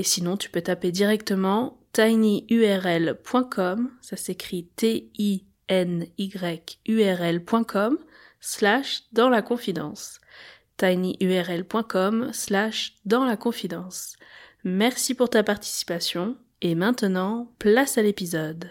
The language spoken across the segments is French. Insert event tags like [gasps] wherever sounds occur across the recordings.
Et sinon, tu peux taper directement tinyurl.com, ça s'écrit T-I-N-Y-U-R-L.com, slash dans la confidence. tinyurl.com slash dans la confidence. Merci pour ta participation et maintenant, place à l'épisode.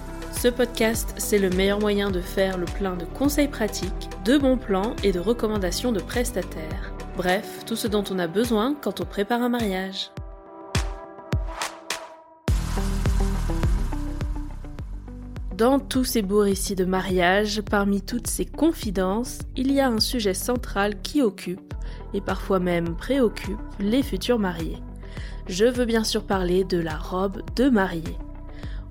Ce podcast, c'est le meilleur moyen de faire le plein de conseils pratiques, de bons plans et de recommandations de prestataires. Bref, tout ce dont on a besoin quand on prépare un mariage. Dans tous ces beaux récits de mariage, parmi toutes ces confidences, il y a un sujet central qui occupe, et parfois même préoccupe, les futurs mariés. Je veux bien sûr parler de la robe de mariée.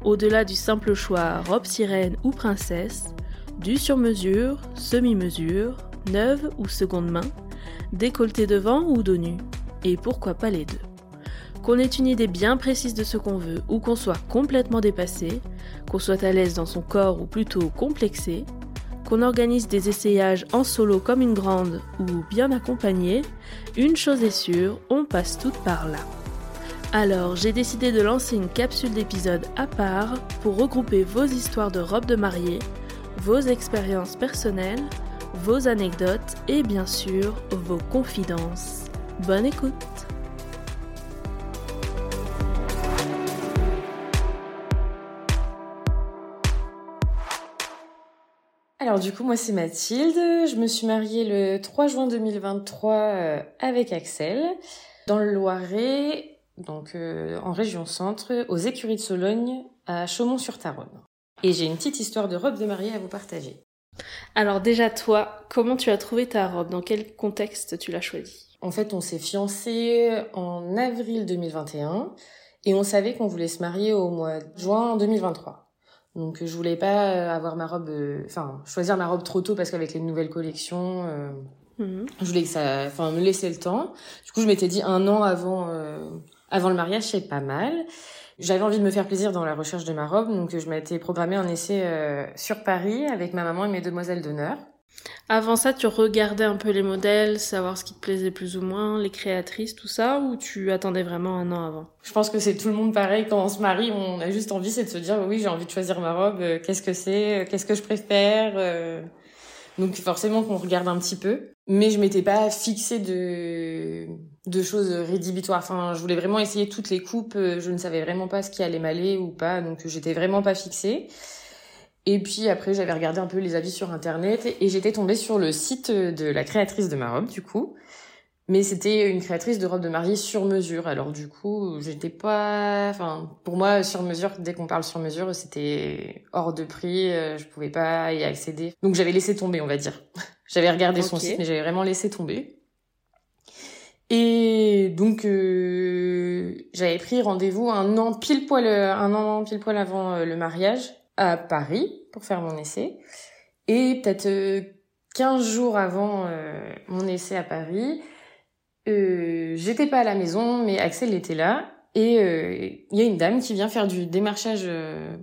Au-delà du simple choix robe sirène ou princesse, du sur-mesure, semi-mesure, neuve ou seconde main, décolleté devant ou dos nu, et pourquoi pas les deux. Qu'on ait une idée bien précise de ce qu'on veut ou qu'on soit complètement dépassé, qu'on soit à l'aise dans son corps ou plutôt complexé, qu'on organise des essayages en solo comme une grande ou bien accompagné, une chose est sûre, on passe toutes par là. Alors, j'ai décidé de lancer une capsule d'épisodes à part pour regrouper vos histoires de robes de mariée, vos expériences personnelles, vos anecdotes et bien sûr vos confidences. Bonne écoute. Alors du coup, moi c'est Mathilde, je me suis mariée le 3 juin 2023 euh, avec Axel dans le Loiret donc euh, en région centre, aux écuries de Sologne, à Chaumont-sur-Taronne. Et j'ai une petite histoire de robe de mariée à vous partager. Alors déjà toi, comment tu as trouvé ta robe? Dans quel contexte tu l'as choisie? En fait, on s'est fiancés en avril 2021 et on savait qu'on voulait se marier au mois de juin 2023. Donc je voulais pas avoir ma robe, euh, enfin choisir ma robe trop tôt parce qu'avec les nouvelles collections, euh, mhm. je voulais que ça, enfin me laisser le temps. Du coup je m'étais dit un an avant avant le mariage, c'est pas mal. J'avais envie de me faire plaisir dans la recherche de ma robe, donc je m'étais programmé un essai euh, sur Paris avec ma maman et mes demoiselles d'honneur. Avant ça, tu regardais un peu les modèles, savoir ce qui te plaisait plus ou moins, les créatrices, tout ça, ou tu attendais vraiment un an avant? Je pense que c'est tout le monde pareil. Quand on se marie, on a juste envie, c'est de se dire oui, j'ai envie de choisir ma robe. Euh, qu'est-ce que c'est Qu'est-ce que je préfère euh. Donc forcément qu'on regarde un petit peu, mais je m'étais pas fixée de de choses rédhibitoires. Enfin, je voulais vraiment essayer toutes les coupes. Je ne savais vraiment pas ce qui allait m'aller ou pas, donc j'étais vraiment pas fixée. Et puis après, j'avais regardé un peu les avis sur internet et j'étais tombée sur le site de la créatrice de ma robe, du coup, mais c'était une créatrice de robe de mariée sur mesure. Alors du coup, j'étais pas, enfin, pour moi, sur mesure, dès qu'on parle sur mesure, c'était hors de prix. Euh, je pouvais pas y accéder. Donc j'avais laissé tomber, on va dire. [laughs] j'avais regardé son site, mais j'avais vraiment laissé tomber. Et donc euh, j'avais pris rendez-vous un an pile poil, un an pile poil avant euh, le mariage à Paris pour faire mon essai. Et peut-être 15 jours avant mon essai à Paris, euh, j'étais pas à la maison, mais Axel était là. Et euh, il y a une dame qui vient faire du démarchage, euh,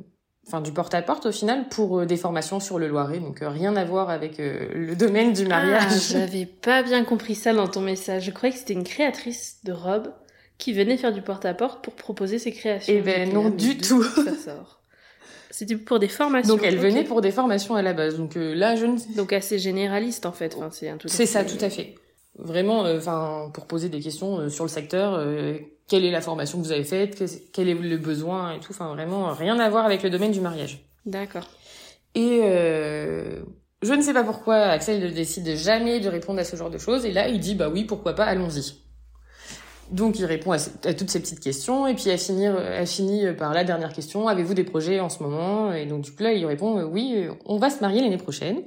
enfin du porte-à-porte au final pour des formations sur le Loiret, donc rien à voir avec le domaine du mariage. Ah, j'avais pas bien compris ça dans ton message. Je croyais que c'était une créatrice de robes qui venait faire du porte-à-porte pour proposer ses créations. Eh ben non, du tout. Ça sort. C'était pour des formations. Donc elle venait pour des formations à la base. Donc là, je ne. Donc assez généraliste en fait. Enfin, c'est un C'est ça, tout à fait. Vraiment, enfin, pour poser des questions sur le secteur. Quelle est la formation que vous avez faite Quel est le besoin et tout. Enfin, vraiment, rien à voir avec le domaine du mariage. D'accord. Et je ne sais pas pourquoi Axel ne décide jamais de répondre à ce genre de choses. Et là, il dit bah oui, pourquoi pas, allons-y. Donc il répond à, toutes ces petites questions et puis elle finit, elle finit par la dernière question avez-vous des projets en ce moment? Et donc du coup là il répond oui, on va se marier l'année prochaine.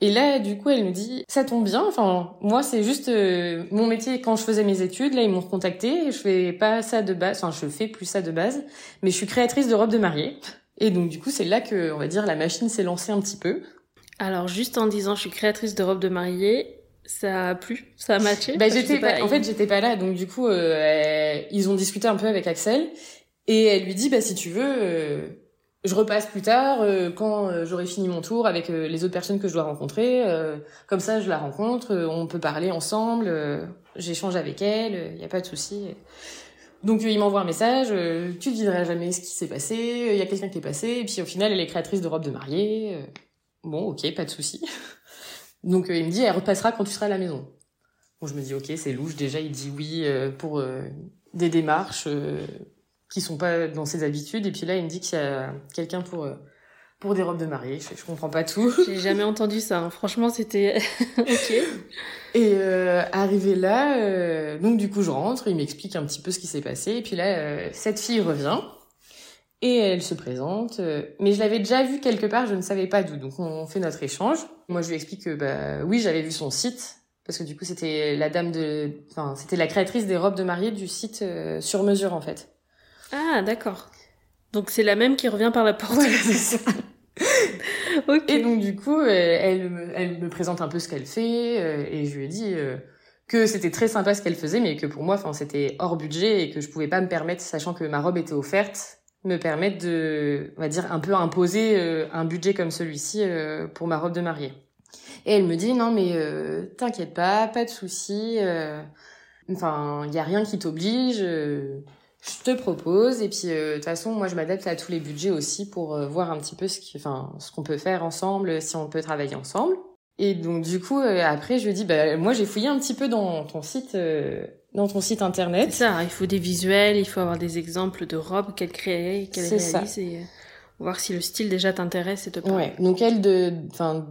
Et là du coup elle nous dit ça tombe bien. Enfin moi c'est juste euh, mon métier quand je faisais mes études là ils m'ont contacté. Je fais pas ça de base, enfin je fais plus ça de base, mais je suis créatrice de robes de mariée. Et donc du coup c'est là que on va dire la machine s'est lancée un petit peu. Alors juste en disant je suis créatrice de robes de mariée, ça a plu, ça a matché? Bah, j'étais pas, en fait, j'étais pas là, donc du coup, euh, ils ont discuté un peu avec Axel et elle lui dit, bah si tu veux, euh, je repasse plus tard euh, quand j'aurai fini mon tour avec les autres personnes que je dois rencontrer. comme ça, je la rencontre, on peut parler ensemble, j'échange avec elle, il y a pas de souci. Donc il m'envoie un message, tu ne diras jamais ce qui s'est passé, il y a quelqu'un qui est passé, et puis au final, elle est créatrice de robes de mariée. bon, ok, pas de souci. [laughs] Donc euh, il me dit, elle repassera quand tu seras à la maison. Bon, je me dis, ok, c'est louche. Déjà, il dit oui euh, pour euh, des démarches qui sont pas dans ses habitudes. Et puis là, il me dit qu'il y a quelqu'un pour pour des robes de mariée. Je, je comprends pas tout. J'ai jamais entendu ça. Hein. Franchement, c'était [laughs] ok. Et arrivé là, donc du coup, je rentre. Il m'explique un petit peu ce qui s'est passé. Et puis là, cette fille revient. Et elle se présente, mais je l'avais déjà vue quelque part, je ne savais pas d'où. Donc on fait notre échange. Moi, je lui explique que bah oui, j'avais vu son site parce que du coup, c'était la dame de, enfin, c'était la créatrice des robes de mariée du site euh, sur mesure en fait. Ah, d'accord. Donc c'est la même qui revient par la porte. c'est ça. [laughs] Et donc du coup, euh, elle, me, elle me présente un peu ce qu'elle fait euh, et je lui ai dit que c'était très sympa ce qu'elle faisait, mais que pour moi, enfin, c'était hors budget et que je pouvais pas me permettre, sachant que ma robe était offerte, me permettre de, on va dire, un peu imposer euh, un budget comme celui-ci euh, pour ma robe de mariée. Et elle me dit non mais euh, t'inquiète pas, pas de souci. enfin, il y a rien qui t'oblige. Je te propose et puis de toute façon, moi je m'adapte à tous les budgets aussi pour voir un petit peu ce qui, enfin, ce qu'on peut faire ensemble, si on peut travailler ensemble. Et donc du coup, après je lui dis bah moi j'ai fouillé un petit peu dans ton site dans ton site internet. C'est ça, il faut des visuels, il faut avoir des exemples de robes qu'elle crée, qu'elle réalise et euh, voir si le style déjà t'intéresse et te plaît. Ouais, donc elle de enfin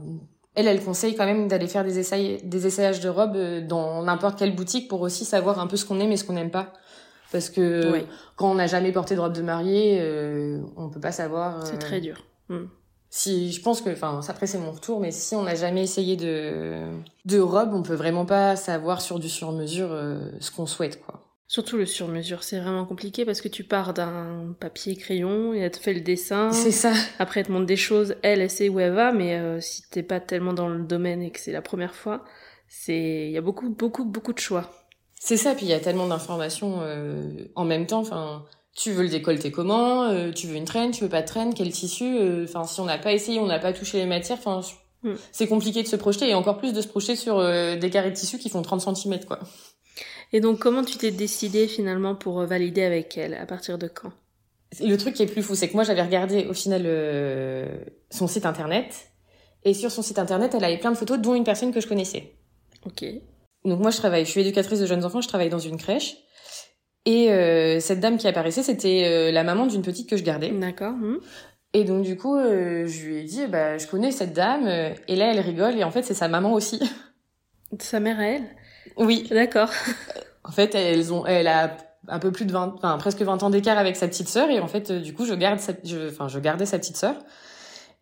elle elle conseille quand même d'aller faire des essais des essayages de robes euh, dans n'importe quelle boutique pour aussi savoir un peu ce qu'on aime et ce qu'on n'aime pas. Parce que quand on n'a jamais porté de robe de mariée, euh, on peut pas savoir. C'est très dur. Hmm si je pense que enfin après c'est mon retour mais si on n'a jamais essayé de de robe on peut vraiment pas savoir sur du sur mesure euh, ce qu'on souhaite quoi. Surtout le sur mesure c'est vraiment compliqué parce que tu pars d'un papier crayon et elle te fait le dessin. [laughs] C'est ça. Après elle te montre des choses elle elle sait où elle va mais euh, si t'es pas tellement dans le domaine et que c'est la première fois c'est il y a beaucoup beaucoup beaucoup de choix c'est ça puis il y a tellement d'informations euh, en même temps enfin tu veux le décolleter comment euh, Tu veux une traîne Tu veux pas de traîne Quel tissu euh, Enfin, si on n'a pas essayé, on n'a pas touché les matières. Enfin, hmm. c'est compliqué de se projeter et encore plus de se projeter sur euh, des carrés de tissu qui font 30 cm, quoi. Et donc, comment tu t'es décidé finalement pour valider avec elle? À partir de quand? Le truc qui est plus fou, c'est que moi, j'avais regardé au final son site internet. Et sur son site internet, elle avait plein de photos, dont une personne que je connaissais. Ok. Donc moi, je travaille, je suis éducatrice de jeunes enfants, je travaille dans une crèche. Et euh, cette dame qui apparaissait, c'était euh, la maman d'une petite que je gardais. D'accord. Hmm. Et donc du coup, euh, je lui ai dit, bah, je connais cette dame. Et là, elle rigole. Et en fait, c'est sa maman aussi. Sa mère à elle? Oui. D'accord. En fait, elles ont, elle a un peu plus de 20, enfin presque 20 ans d'écart avec sa petite sœur. Et en fait, du coup, je garde, je, enfin, je gardais sa petite sœur.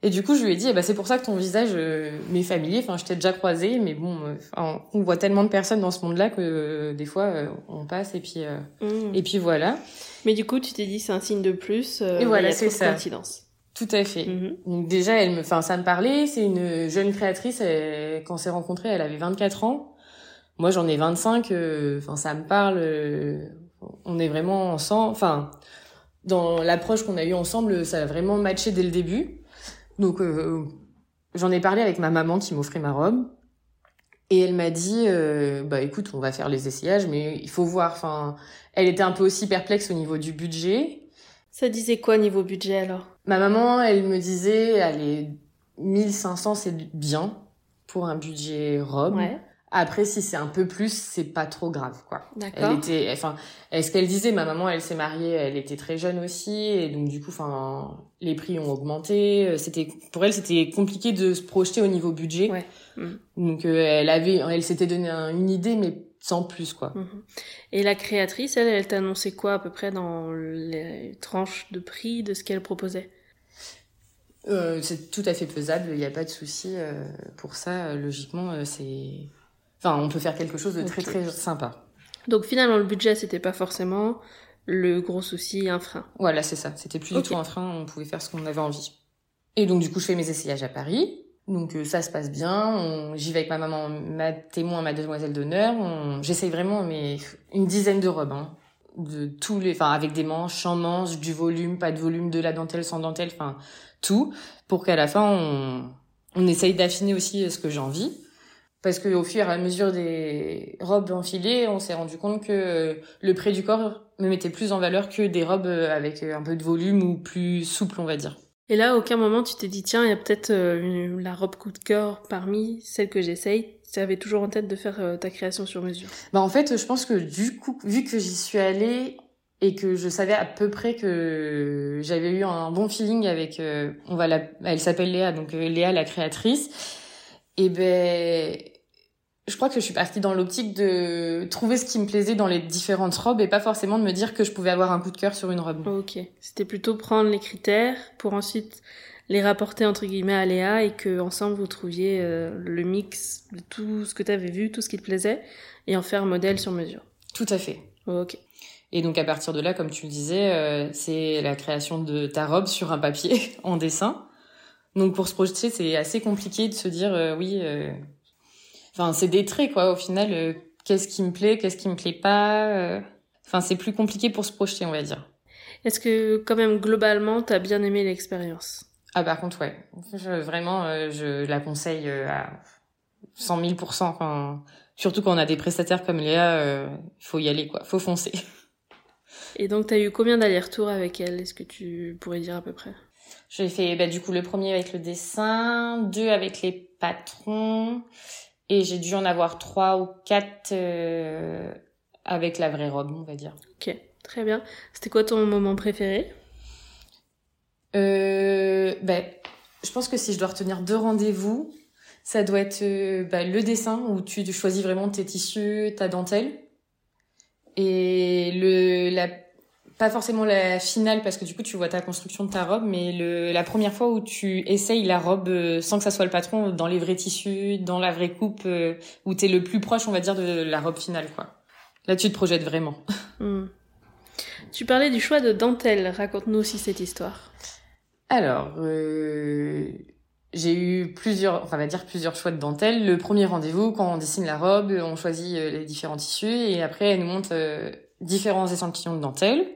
Et du coup, je lui ai dit, eh ben, c'est pour ça que ton visage euh, m'est familier. Enfin, je t'ai déjà croisé, mais bon, euh, on voit tellement de personnes dans ce monde-là que euh, des fois, on passe et puis mmh. et puis voilà. Mais du coup, tu t'es dit, c'est un signe de plus. et voilà, c'est ça. Coïncidence. Tout à fait. Mmh. Donc déjà, elle me, enfin, ça me parlait. C'est une jeune créatrice. quand on s'est rencontrés, elle avait 24 ans. Moi, j'en ai 25. Enfin, ça me parle. on est vraiment ensemble. Enfin dans l'approche qu'on a eue ensemble, ça a vraiment matché dès le début. Donc euh, j'en ai parlé avec ma maman qui m'offrait ma robe. Et elle m'a dit, euh, bah écoute, on va faire les essayages, mais il faut voir. Enfin, elle était un peu aussi perplexe au niveau du budget. Ça disait quoi niveau budget alors? Ma maman, elle me disait, allez, 1500 c'est bien pour un budget robe. Ouais. Après, si c'est un peu plus, c'est pas trop grave, quoi. Elle était, enfin, est ce qu'elle disait, ma maman, elle s'est mariée, elle était très jeune aussi, et donc du coup, enfin, les prix ont augmenté. Euh, C'était, pour elle, c'était compliqué de se projeter au niveau budget. Ouais. Mm. Donc, euh, elle avait, elle s'était donné un- une idée, mais sans plus, quoi. Mhm. Et la créatrice, elle, elle t'a annoncé quoi à peu près dans les tranches de prix de ce qu'elle proposait? Euh, c'est tout à fait faisable, il n'y a pas de souci euh, pour ça. Logiquement, c'est, enfin, on peut faire quelque chose de très très sympa. Donc finalement, le budget, c'était pas forcément le gros souci, un frein. Voilà, c'est ça. C'était plus du tout un frein, on pouvait faire ce qu'on avait envie. Et donc, du coup, je fais mes essayages à Paris. Donc, euh, ça se passe bien. On- J'y vais avec ma maman, ma témoin, ma demoiselle d'honneur. On... J'essaye vraiment, mais une dizaine de robes, hein. De tous les, enfin, avec des manches, sans manches, du volume, pas de volume, de la dentelle, sans dentelle, enfin, tout. Pour qu'à la fin, on, on essaye d'affiner aussi ce que j'ai envie. Parce que au fur et à mesure des robes enfilées, on s'est rendu compte que euh, le près du corps me mettait plus en valeur que des robes euh, avec euh, un peu de volume ou plus souple, on va dire. Et là, à aucun moment, tu t'es dit, tiens, il y a peut-être euh, la robe coup de cœur parmi celles que j'essaye. Tu avais toujours en tête de faire euh, ta création sur mesure. Bah en fait, je pense que du coup, vu que j'y suis allée et que je savais à peu près que j'avais eu un bon feeling avec, euh, on va la, elle s'appelle Léa, donc Léa la créatrice, et ben, je crois que je suis partie dans l'optique de trouver ce qui me plaisait dans les différentes robes et pas forcément de me dire que je pouvais avoir un coup de cœur sur une robe. Ok. C'était plutôt prendre les critères pour ensuite les rapporter entre guillemets à Léa et que ensemble vous trouviez euh, le mix de tout ce que tu avais vu, tout ce qui te plaisait et en faire un modèle sur mesure. Tout à fait. Ok. Et donc à partir de là, comme tu le disais, euh, c'est la création de ta robe sur un papier [laughs] en dessin. Donc pour se projeter, c'est assez compliqué de se dire euh, oui. Enfin, c'est des traits quoi. Au final, euh, qu'est-ce qui me plaît, qu'est-ce qui me plaît pas. euh. Enfin, c'est plus compliqué pour se projeter, on va dire. Est-ce que quand même globalement t'as bien aimé l'expérience? Ah par contre, ouais. Je, vraiment, euh, je la conseille à 100 000 Enfin, surtout quand on a des prestataires comme Léa, euh, faut y aller quoi. Faut foncer. [laughs] Et donc t'as eu combien d'allers-retours avec elle? Est-ce que tu pourrais dire à peu près? J'ai fait bah, du coup le premier avec le dessin, deux avec les patrons, et j'ai dû en avoir trois ou quatre euh, avec la vraie robe, on va dire. Ok, très bien. C'était quoi ton moment préféré? Euh, bah, je pense que si je dois retenir deux rendez-vous, ça doit être euh, bah, le dessin où tu choisis vraiment tes tissus, ta dentelle, et le la pas forcément la finale parce que du coup tu vois ta construction de ta robe, mais le la première fois où tu essayes la robe euh, sans que ça soit le patron dans les vrais tissus, dans la vraie coupe, euh, où t'es le plus proche, on va dire, de la robe finale, quoi. Là, tu te projettes vraiment. Hmm. Tu parlais du choix de dentelle. Raconte-nous aussi cette histoire. Alors, euh, j'ai eu plusieurs, enfin, on va dire plusieurs choix de dentelle. Le premier rendez-vous, quand on dessine la robe, on choisit euh, les différents tissus et après, elle nous montre euh, différents échantillons de dentelle.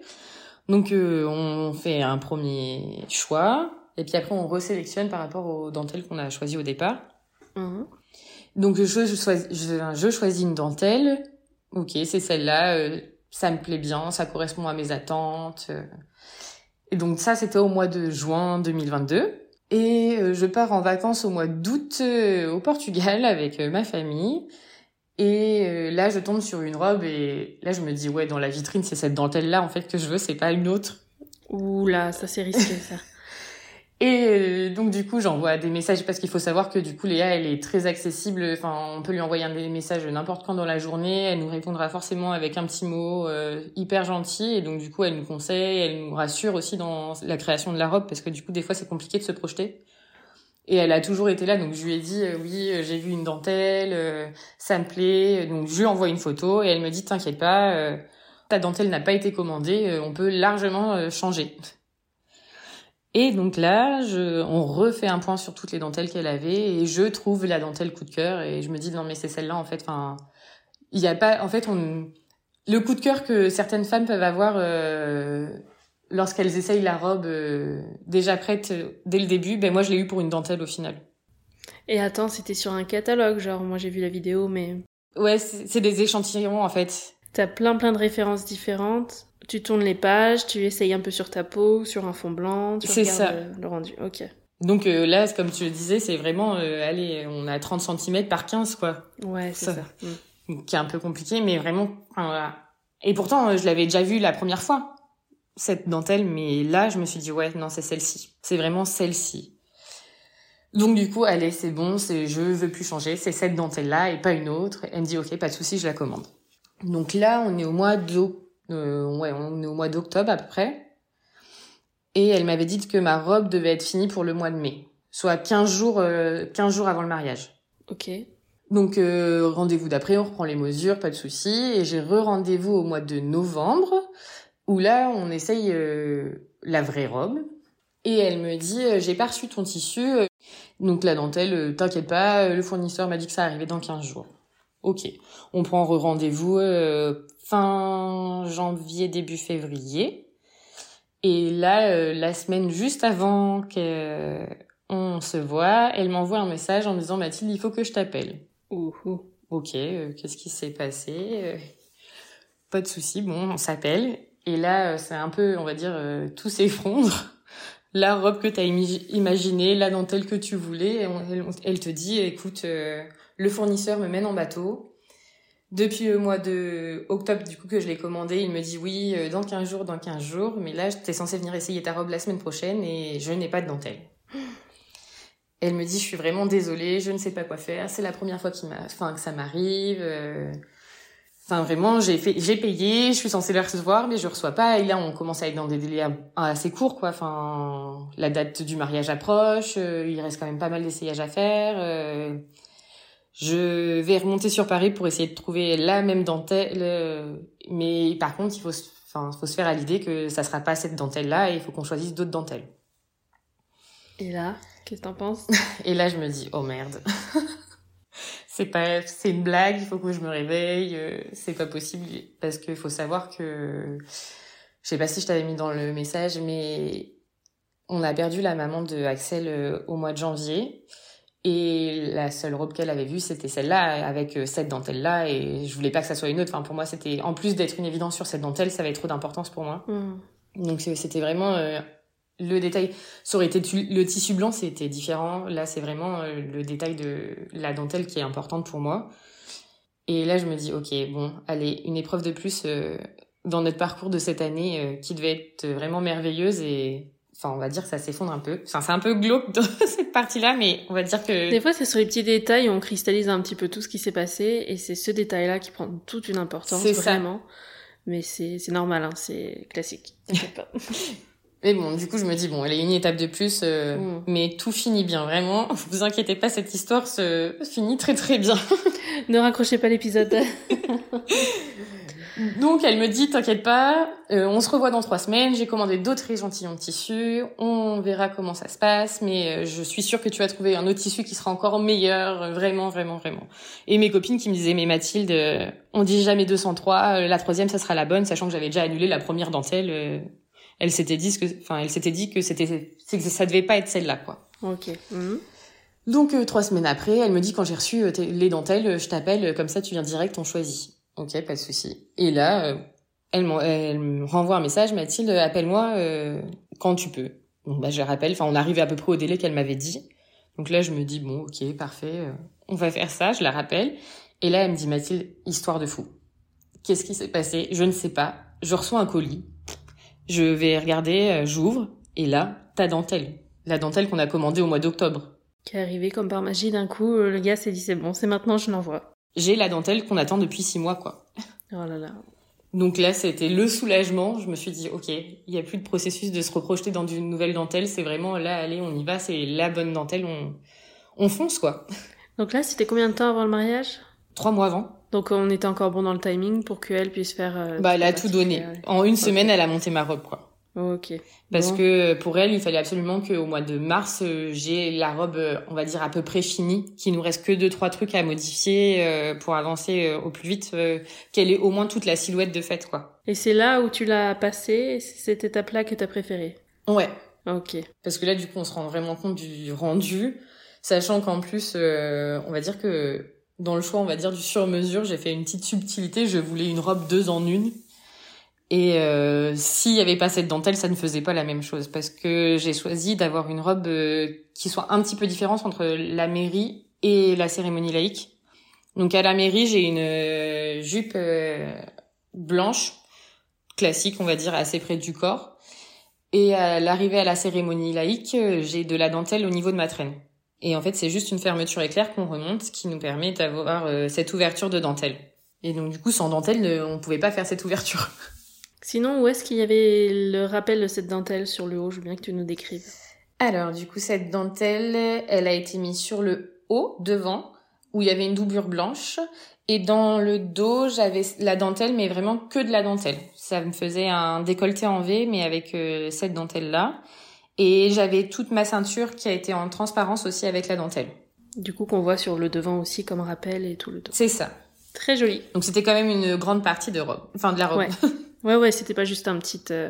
Donc, euh, on fait un premier choix et puis après, on resélectionne par rapport aux dentelles qu'on a choisies au départ. Mhm. Donc, je, je, choisis, je, je choisis une dentelle. Ok, c'est celle-là. euh, ça me plaît bien, ça correspond à mes attentes. euh. Et donc ça, c'était au mois de juin 2022. Et euh, je pars en vacances au mois d'août au Portugal avec ma famille. Et euh, là, je tombe sur une robe et là, je me dis, ouais, dans la vitrine, c'est cette dentelle-là, en fait, que je veux, c'est pas une autre. Ouh là, ça c'est risqué ça. [laughs] Et euh, donc du coup, j'envoie des messages parce qu'il faut savoir que du coup, Léa, elle est très accessible. Enfin, on peut lui envoyer un des messages n'importe quand dans la journée. Elle nous répondra forcément avec un petit mot euh, hyper gentil. Et donc du coup, elle nous conseille, elle nous rassure aussi dans la création de la robe parce que du coup, des fois, c'est compliqué de se projeter. Et elle a toujours été là, donc je lui ai dit euh, oui, euh, j'ai vu une dentelle, euh, ça me plaît. Donc je lui envoie une photo et elle me dit t'inquiète pas, ta dentelle n'a pas été commandée, on peut largement changer. Et donc là, je, on refait un point sur toutes les dentelles qu'elle avait et je trouve la dentelle coup de cœur et je me dis non mais c'est celle-là en fait. Enfin, il y a pas, en fait, on, le coup de cœur que certaines femmes peuvent avoir, lorsqu'elles essayent la robe euh, déjà prête euh, dès le début, ben moi je l'ai eu pour une dentelle au final. Et attends, c'était sur un catalogue, genre moi j'ai vu la vidéo, mais Ouais, c'est des échantillons en fait. t'as plein plein de références différentes. Tu tournes les pages, tu essayes un peu sur ta peau, sur un fond blanc, tu regardes ça. euh, le rendu. Ok. Donc euh, là, comme tu le disais, c'est vraiment, allez, on a 30 cm par 15 quoi. Ouais, c'est Ça. ça. Mm. Qui est un peu compliqué, mais vraiment. voilà. Et pourtant, je l'avais déjà vu la première fois cette dentelle, mais là, je me suis dit ouais, non, c'est celle-ci. C'est vraiment celle-ci. Donc du coup, allez, c'est bon, c'est je veux plus changer, c'est cette dentelle là et pas une autre. Elle me dit ok, pas de souci, je la commande. Donc là, on est au mois d'oc- euh, ouais, on est au mois d'octobre à peu près. Et elle m'avait dit que ma robe devait être finie pour le mois de mai, soit 15 jours, euh, 15 jours avant le mariage. Ok. Donc euh, rendez-vous d'après, on reprend les mesures, pas de souci. Et j'ai re-rendez-vous au mois de novembre, où là, on essaye euh, la vraie robe. Et elle me dit, euh, j'ai pas reçu ton tissu, euh, donc la dentelle, t'inquiète pas, le fournisseur m'a dit que ça arrivait dans 15 jours. Ok, on prend re-rendez-vous euh, fin janvier, début février. Et là, euh, la semaine juste avant que on se voit, elle m'envoie un message en me disant Mathilde, il faut que je t'appelle. Ouh, ouh. Ok, euh, qu'est-ce qui s'est passé Euh, Pas de souci, bon, on s'appelle. Et là, euh, c'est un peu, on va dire, euh, tout s'effondre. [laughs] La robe que tu as imaginée, la dentelle que tu voulais, et on- elle, elle te dit, écoute, euh, le fournisseur me mène en bateau. Depuis le mois de octobre, du coup, que je l'ai commandé, il me dit oui, euh, dans 15 jours, dans 15 jours. Mais là, t'es censé venir essayer ta robe la semaine prochaine et je n'ai pas de dentelle. [gasps] Elle me dit, je suis vraiment désolée, je ne sais pas quoi faire. C'est la première fois qu'il m'a, enfin, que ça m'arrive. euh. Enfin, vraiment, j'ai fait, j'ai payé, je suis censée la recevoir, mais je reçois pas. Et là, on commence à être dans des délais assez courts, quoi. Enfin, la date du mariage approche, euh, il reste quand même pas mal d'essayages à faire. euh. Je vais remonter sur Paris pour essayer de trouver la même dentelle, euh, mais par contre, il faut, se- enfin, faut se faire à l'idée que ça sera pas cette dentelle-là et il faut qu'on choisisse d'autres dentelles. Et là, qu'est-ce que t'en penses? Et là, je me dis, oh merde. C'est pas, c'est une blague, il faut que je me réveille, euh, c'est pas possible, parce qu'il faut savoir que, je sais pas si je t'avais mis dans le message, mais on a perdu la maman de Axel euh, au mois de janvier. Et la seule robe qu'elle avait vue, c'était celle-là, avec euh, cette dentelle-là, et je voulais pas que ça soit une autre. Enfin, pour moi, c'était, en plus d'être une évidence sur cette dentelle, ça avait trop d'importance pour moi. Hmm. Donc c'était vraiment euh, le détail. Ça aurait été le tissu blanc, c'était différent. Là, c'est vraiment euh, le détail de la dentelle qui est importante pour moi. Et là, je me dis, ok, bon, allez, une épreuve de plus euh, dans notre parcours de cette année euh, qui devait être vraiment merveilleuse et enfin, on va dire que ça s'effondre un peu. Enfin, c'est un peu glauque dans [laughs] cette partie-là, mais on va dire que Des fois, c'est sur les petits détails où on cristallise un petit peu tout ce qui s'est passé, et c'est ce détail-là qui prend toute une importance, C'est ça. vraiment. Mais c'est normal, hein, c'est classique. [laughs] Pas. [laughs] Mais bon, du coup, je me dis, bon, elle est une étape de plus, euh, Mm. mais tout finit bien, vraiment. [laughs] Vous inquiétez pas, cette histoire se finit très très bien. [laughs] ne raccrochez pas l'épisode. [laughs] Donc elle me dit t'inquiète pas, euh, on se revoit dans trois semaines. J'ai commandé d'autres échantillons de tissu, on verra comment ça se passe, mais euh, je suis sûre que tu vas trouver un autre tissu qui sera encore meilleur, euh, vraiment, vraiment, vraiment. Et mes copines qui me disaient mais Mathilde, euh, on dit jamais 203, euh, la troisième ça sera la bonne, sachant que j'avais déjà annulé la première dentelle. Elle s'était dit que, enfin elle s'était dit que c'était, c'est que ça devait pas être celle-là quoi. ok. Mhm. Donc euh, trois semaines après, elle me dit quand j'ai reçu euh, les dentelles, euh, je t'appelle, euh, comme ça tu viens direct, on choisit. Ok, pas de souci. Et là, euh, elle, me renvoie un message, Mathilde, appelle-moi euh, quand tu peux. Donc bah je rappelle, enfin on arrivait à peu près au délai qu'elle m'avait dit. Donc là je me dis bon ok parfait, euh, on va faire ça, je la rappelle. Et là elle me dit Mathilde, histoire de fou. Qu'est-ce qui s'est passé? Je ne sais pas. Je reçois un colis. Je vais regarder, euh, j'ouvre et là ta dentelle, la dentelle qu'on a commandée au mois d'octobre. Qui est arrivé comme par magie d'un coup, euh, le gars s'est dit c'est bon, c'est maintenant, je l'envoie. j'ai la dentelle qu'on attend depuis six mois, quoi. Oh là là. Donc là, c'était le soulagement. Je me suis dit, ok, il y a plus de processus de se reprojeter dans une nouvelle dentelle. C'est vraiment là, allez, on y va. C'est la bonne dentelle. On, on fonce, quoi. Donc là, c'était combien de temps avant le mariage? Trois mois avant. Donc on était encore bon dans le timing pour qu'elle puisse faire. euh, Bah, elle a tout donné. En une semaine, elle a monté ma robe, quoi. Ok. Parce Bon. que pour elle, il fallait absolument qu'au mois de mars, euh, j'ai la robe, euh, on va dire, à peu près finie, qu'il nous reste que deux, trois trucs à modifier pour avancer au plus vite, qu'elle ait au moins toute la silhouette de fête, quoi. Et c'est là où tu l'as passé, et c'est cette étape-là que t'as préférée? Ouais. Ok. Parce que là, du coup, on se rend vraiment compte du rendu, sachant qu'en plus, euh, on va dire que dans le choix, on va dire, du sur-mesure, j'ai fait une petite subtilité, je voulais une robe deux en une. Et euh, s'il y avait pas cette dentelle, ça ne faisait pas la même chose parce que j'ai choisi d'avoir une robe euh, qui soit un petit peu différente entre la mairie et la cérémonie laïque. Donc à la mairie, j'ai une euh, jupe euh, blanche classique, on va dire, assez près du corps. Et à l'arrivée à la cérémonie laïque, j'ai de la dentelle au niveau de ma traîne. Et en fait, c'est juste une fermeture éclair qu'on remonte qui nous permet d'avoir euh, cette ouverture de dentelle. Et donc du coup, sans dentelle, on pouvait pas faire cette ouverture. [laughs] Sinon, où est-ce qu'il y avait le rappel de cette dentelle sur le haut? Je veux bien que tu nous décrives. Alors, du coup, cette dentelle, elle a été mise sur le haut, devant, où il y avait une doublure blanche. Et dans le dos, j'avais la dentelle, mais vraiment que de la dentelle. Ça me faisait un décolleté en V, mais avec euh, cette dentelle-là. Et j'avais toute ma ceinture qui a été en transparence aussi avec la dentelle. Du coup, qu'on voit sur le devant aussi comme rappel et tout le dos. C'est ça. Très joli. Donc c'était quand même une grande partie de robe. Enfin, de la robe. Ouais. [laughs] Ouais, ouais, c'était pas juste un petit, euh,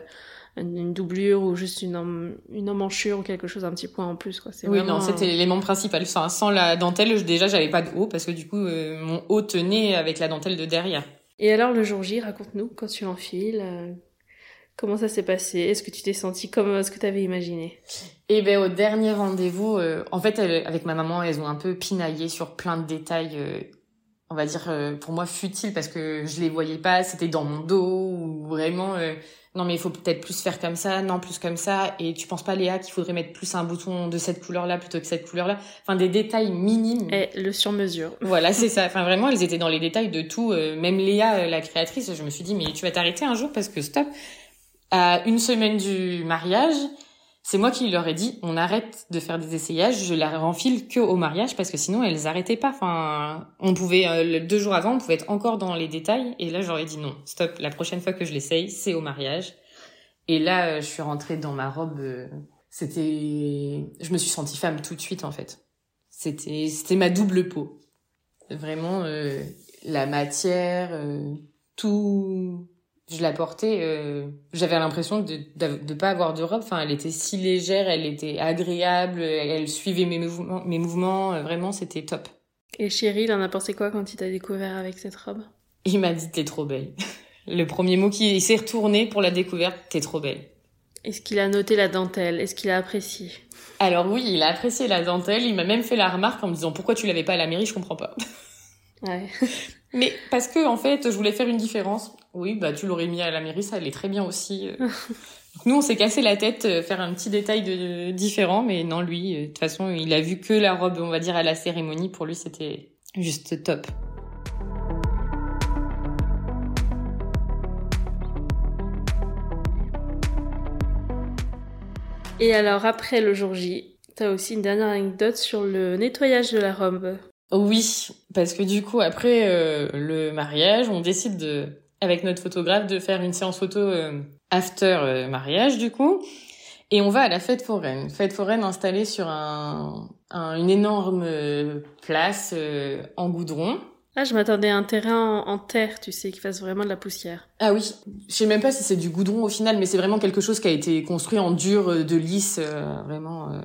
une doublure ou juste une, une emmanchure ou quelque chose, un petit point en plus, quoi. Oui, non, c'était l'élément principal. Enfin, sans la dentelle, déjà, j'avais pas de haut parce que du coup, euh, mon haut tenait avec la dentelle de derrière. Et alors, le jour J, raconte-nous, quand tu l'enfiles, euh, comment ça s'est passé? Est-ce que tu t'es senti comme euh, ce que tu avais imaginé? Et ben au dernier rendez-vous, euh, en fait, elle- avec ma maman, elles ont un peu pinaillé sur plein de détails, euh, on va dire euh, pour moi futiles parce que je les voyais pas, c'était dans mon dos ou vraiment. euh, non mais il faut peut-être plus faire comme ça, non plus comme ça. Et tu penses pas Léa qu'il faudrait mettre plus un bouton de cette couleur-là plutôt que cette couleur-là? Enfin des détails minimes. Et le sur-mesure. [laughs] Voilà, c'est ça. Enfin, vraiment, elles étaient dans les détails de tout. Euh, même Léa, la créatrice, je me suis dit, mais tu vas t'arrêter un jour parce que stop. À une semaine du mariage, c'est moi qui leur ai dit, on arrête de faire des essayages, je la renfile que au mariage parce que sinon elles arrêtaient pas. Enfin, on pouvait euh, deux jours avant, on pouvait être encore dans les détails et là j'aurais dit non, stop. La prochaine fois que je l'essaye, c'est au mariage. Et là, euh, je suis rentrée dans ma robe. euh, C'était, je me suis sentie femme tout de suite en fait. C'était, c'était ma double peau. Vraiment, la matière, tout, je la portais. euh, J'avais l'impression de, de de pas avoir de robe. Enfin, elle était si légère, elle était agréable, elle, suivait mes mouvements. Mes mouvements, euh, vraiment, c'était top. Et Chéri, il en a pensé quoi quand il t'a découvert avec cette robe? Il m'a dit t'es trop belle. [laughs] Le premier mot qui s'est retourné pour la découverte, t'es trop belle. Est-ce qu'il a noté la dentelle? Est-ce qu'il a apprécié? Alors oui, il a apprécié la dentelle. Il m'a même fait la remarque en me disant pourquoi tu l'avais pas à la mairie, je comprends pas. Ouais. [laughs] Mais parce que en fait, je voulais faire une différence. Oui, bah tu l'aurais mis à la mairie, ça allait très bien aussi. euh. Nous, on s'est cassé la tête, euh, faire un petit détail de, de- différent, mais non, lui, euh, de toute façon, il a vu que la robe, on va dire, à la cérémonie. Pour lui, c'était juste top. Et alors, après le jour J, t'as aussi une dernière anecdote sur le nettoyage de la robe. Oui, parce que du coup, après euh, le mariage, on décide de, avec notre photographe, de faire une séance photo euh, after euh, mariage, du coup. Et on va à la fête foraine. Fête foraine installée sur un, un- une énorme euh, place euh, en goudron. Ah, je m'attendais à un terrain en, en terre, tu sais, qui fasse vraiment de la poussière. Ah oui, je sais même pas si c'est du goudron au final, mais c'est vraiment quelque chose qui a été construit en dur, euh, de lisse, euh, vraiment. euh.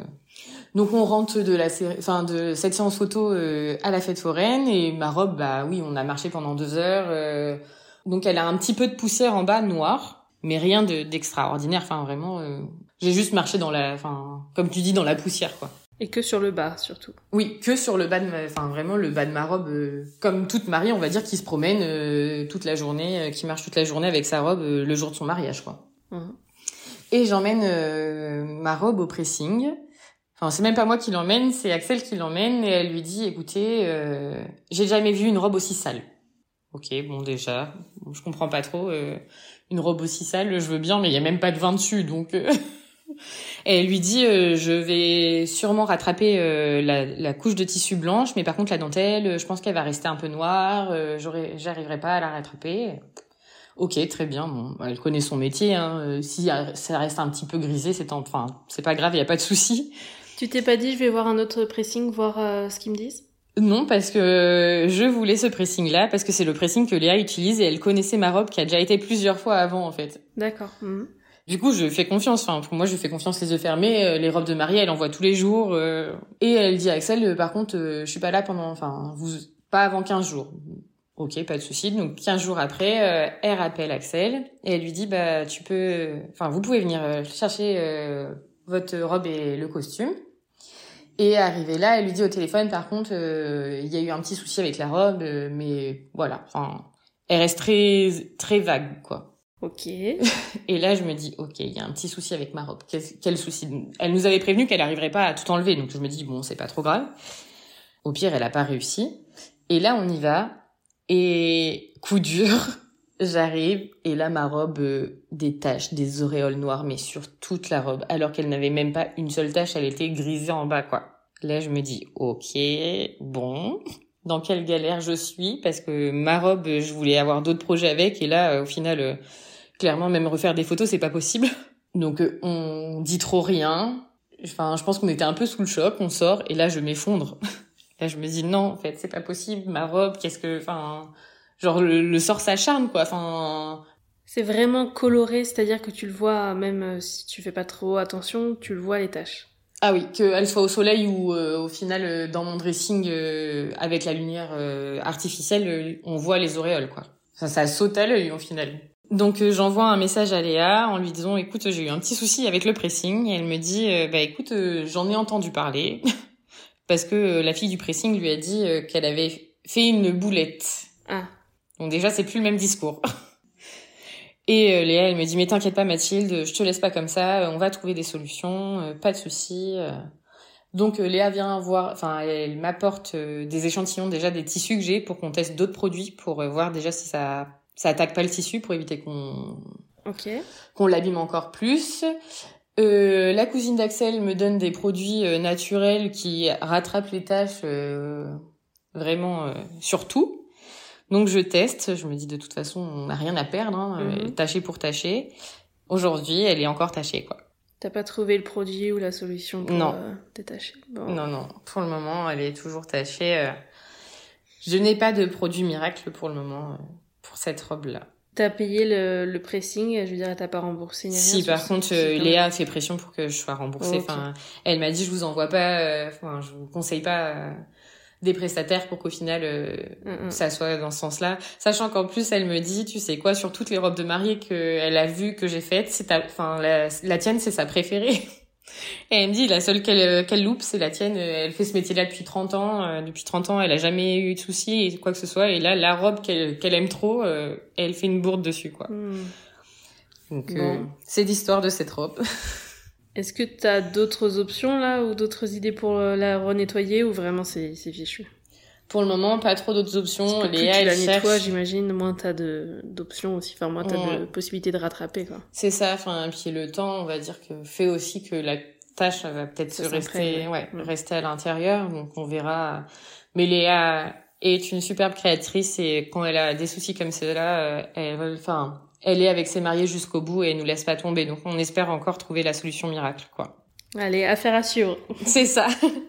Donc on rentre de la sé- enfin de cette séance photo euh, à la fête foraine et ma robe, bah oui, on a marché pendant deux heures, euh, donc elle a un petit peu de poussière en bas, noire, mais rien de d'extraordinaire. Enfin vraiment, euh, j'ai juste marché dans la, enfin comme tu dis, dans la poussière quoi. Et que sur le bas, surtout. Oui, que sur le bas de ma, enfin vraiment le bas de ma robe, euh, comme toute mariée, on va dire, qui se promène euh, toute la journée, euh, qui marche toute la journée avec sa robe euh, le jour de son mariage, quoi. Mhm. Et j'emmène euh, ma robe au pressing. Enfin, c'est même pas moi qui l'emmène, c'est Axel qui l'emmène et elle lui dit, écoutez, euh, j'ai jamais vu une robe aussi sale. Ok, bon déjà, je comprends pas trop. euh, une robe aussi sale, je veux bien, mais il y a même pas de vin dessus, donc. euh, [laughs] Et elle lui dit, euh, je vais sûrement rattraper euh, la, la couche de tissu blanche, mais par contre la dentelle, je pense qu'elle va rester un peu noire, euh, j'arriverai pas à la rattraper. Ok, très bien. Bon, bah, elle connaît son métier. Hein. Si ça reste un petit peu grisé, c'est enfin, c'est pas grave, il y a pas de souci. Tu t'es pas dit, je vais voir un autre pressing, voir ce qu'ils me disent? Non, parce que je voulais ce pressing-là, parce que c'est le pressing que Léa utilise et elle connaissait ma robe qui a déjà été plusieurs fois avant, en fait. D'accord. Mhm. Du coup, je fais confiance. Enfin, pour moi, je fais confiance les yeux fermés. Euh, les robes de mariée, elle envoie tous les jours. Euh, et elle dit à Axel, euh, par contre, je suis pas là pendant, enfin, vous, pas avant 15 jours. Ok, pas de souci. Donc 15 jours après, elle rappelle Axel et elle lui dit, bah, tu peux, enfin, vous pouvez venir chercher votre robe et le costume. Et arrivé là, elle lui dit au téléphone, par contre, il y a eu un petit souci avec la robe, mais voilà. Enfin, elle reste très très vague, quoi. Ok. [laughs] Et là, je me dis, ok, il y a un petit souci avec ma robe. Quel, souci? Elle nous avait prévenu qu'elle n'arriverait pas à tout enlever, donc je me dis, bon, c'est pas trop grave. Au pire, elle a pas réussi. Et là, on y va. Et coup dur, [laughs] j'arrive et là, ma robe euh, des taches, des auréoles noires, mais sur toute la robe, alors qu'elle n'avait même pas une seule tache, elle était grisée en bas, quoi. Là, je me dis, ok, bon, dans quelle galère je suis, parce que ma robe, je voulais avoir d'autres projets avec, et là, au final euh, clairement, même refaire des photos, c'est pas possible. [laughs] Donc, euh, on dit trop rien. Enfin, je pense qu'on était un peu sous le choc. On sort et là, je m'effondre. [laughs] là, je me dis non, en fait, c'est pas possible. Ma robe, qu'est-ce que, enfin, genre le, sort s'acharne, quoi. Enfin. C'est vraiment coloré, c'est-à-dire que tu le vois, même euh, si tu fais pas trop attention, tu le vois les taches. Ah oui, qu'elle soit au soleil ou euh, au final dans mon dressing avec la lumière artificielle, on voit les auréoles quoi. Ça, ça saute à l'œil au final. Donc euh, j'envoie un message à Léa en lui disant écoute j'ai eu un petit souci avec le pressing et elle me dit euh, bah écoute euh, j'en ai entendu parler [laughs] parce que la fille du pressing lui a dit qu'elle avait fait une boulette. Ah. Donc déjà c'est plus le même discours. [laughs] et Léa elle me dit mais t'inquiète pas Mathilde je te laisse pas comme ça on va trouver des solutions pas de souci. Donc Léa vient voir, enfin elle m'apporte des échantillons déjà des tissus que j'ai pour qu'on teste d'autres produits pour voir déjà si ça ça attaque pas le tissu pour éviter qu'on qu'on l'abîme encore plus. Euh, la cousine d'Axel me donne des produits euh, naturels qui rattrapent les taches euh, vraiment euh, sur tout. Donc je teste, je me dis de toute façon on n'a rien à perdre, hein, mhm. tâcher pour tâcher. Aujourd'hui elle est encore tachée quoi. T'as pas trouvé le produit ou la solution pour non. détacher? Non non, pour le moment elle est toujours tachée. Je n'ai pas de produit miracle pour le moment pour cette robe-là. T'as payé le, le, pressing, je veux dire, t'as pas remboursé ni rien Si, par contre, euh, Léa a fait pression pour que je sois remboursée. Enfin, elle m'a dit, je vous envoie pas, euh, enfin, je vous conseille pas euh, des prestataires pour qu'au final, mm, mm. ça soit dans ce sens-là. Sachant qu'en plus, elle me dit, tu sais quoi, sur toutes les robes de mariée qu'elle a vues que j'ai faites, c'est enfin, la, la tienne, c'est sa préférée. [laughs] Et elle me dit, la seule qu'elle euh, qu'elle loupe, c'est la tienne. Euh, elle fait ce métier-là depuis 30 ans. Euh, depuis 30 ans, elle a jamais eu de soucis et quoi que ce soit. Et là, la robe qu'elle qu'elle aime trop, elle fait une bourde dessus, quoi. Donc, c'est l'histoire de cette robe. [laughs] Est-ce que tu as d'autres options là ou d'autres idées pour la renettoyer ou vraiment c'est fichu? Pour le moment, pas trop d'autres options. Parce que plus tu la nettoies, j'imagine, moins t'as de d'options aussi. Enfin, moins t'as de possibilités de rattraper. C'est ça. Enfin, puis le temps, on va dire que fait aussi que la tâche va peut-être se rester, ouais, mm. rester à l'intérieur. Donc on verra. Mais Léa est une superbe créatrice et quand elle a des soucis comme ceux-là, euh, elle, enfin, elle est avec ses mariés jusqu'au bout et elle nous laisse pas tomber. Donc on espère encore trouver la solution miracle, quoi. Allez, affaire à suivre. [laughs] C'est ça.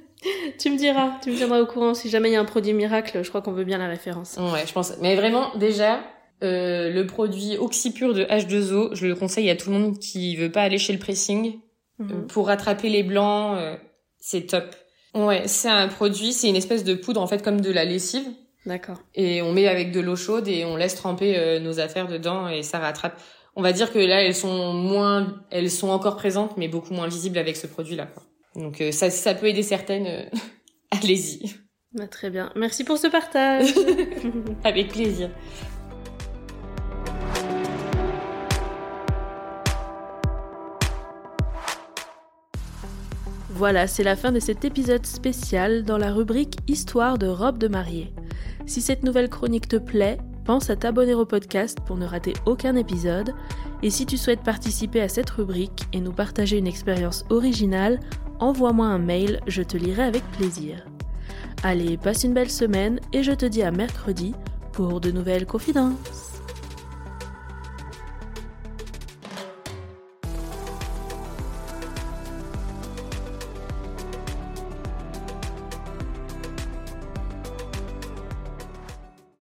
[laughs] tu me diras, tu me tiendras au courant si jamais il y a un produit miracle. Je crois qu'on veut bien la référence. Ouais, je pense. Mais vraiment, déjà, euh, le produit Oxypure de H2O, je le conseille à tout le monde qui veut pas aller chez le pressing euh, mhm. pour rattraper les blancs. Euh, c'est top. Ouais, c'est un produit, c'est une espèce de poudre en fait comme de la lessive. D'accord. Et on met avec de l'eau chaude et on laisse tremper nos affaires dedans et ça rattrape. On va dire que là elles sont moins, elles sont encore présentes mais beaucoup moins visibles avec ce produit là. Quoi. Donc euh, ça, ça peut aider certaines, euh, [laughs] allez-y. Bah, très bien. Merci pour ce partage. [laughs] [laughs] Avec plaisir. Voilà, c'est la fin de cet épisode spécial dans la rubrique Histoire de robe de mariée. Si cette nouvelle chronique te plaît, pense à t'abonner au podcast pour ne rater aucun épisode. Et si tu souhaites participer à cette rubrique et nous partager une expérience originale, envoie-moi un mail, je te lirai avec plaisir. Allez, passe une belle semaine et je te dis à mercredi pour de nouvelles confidences.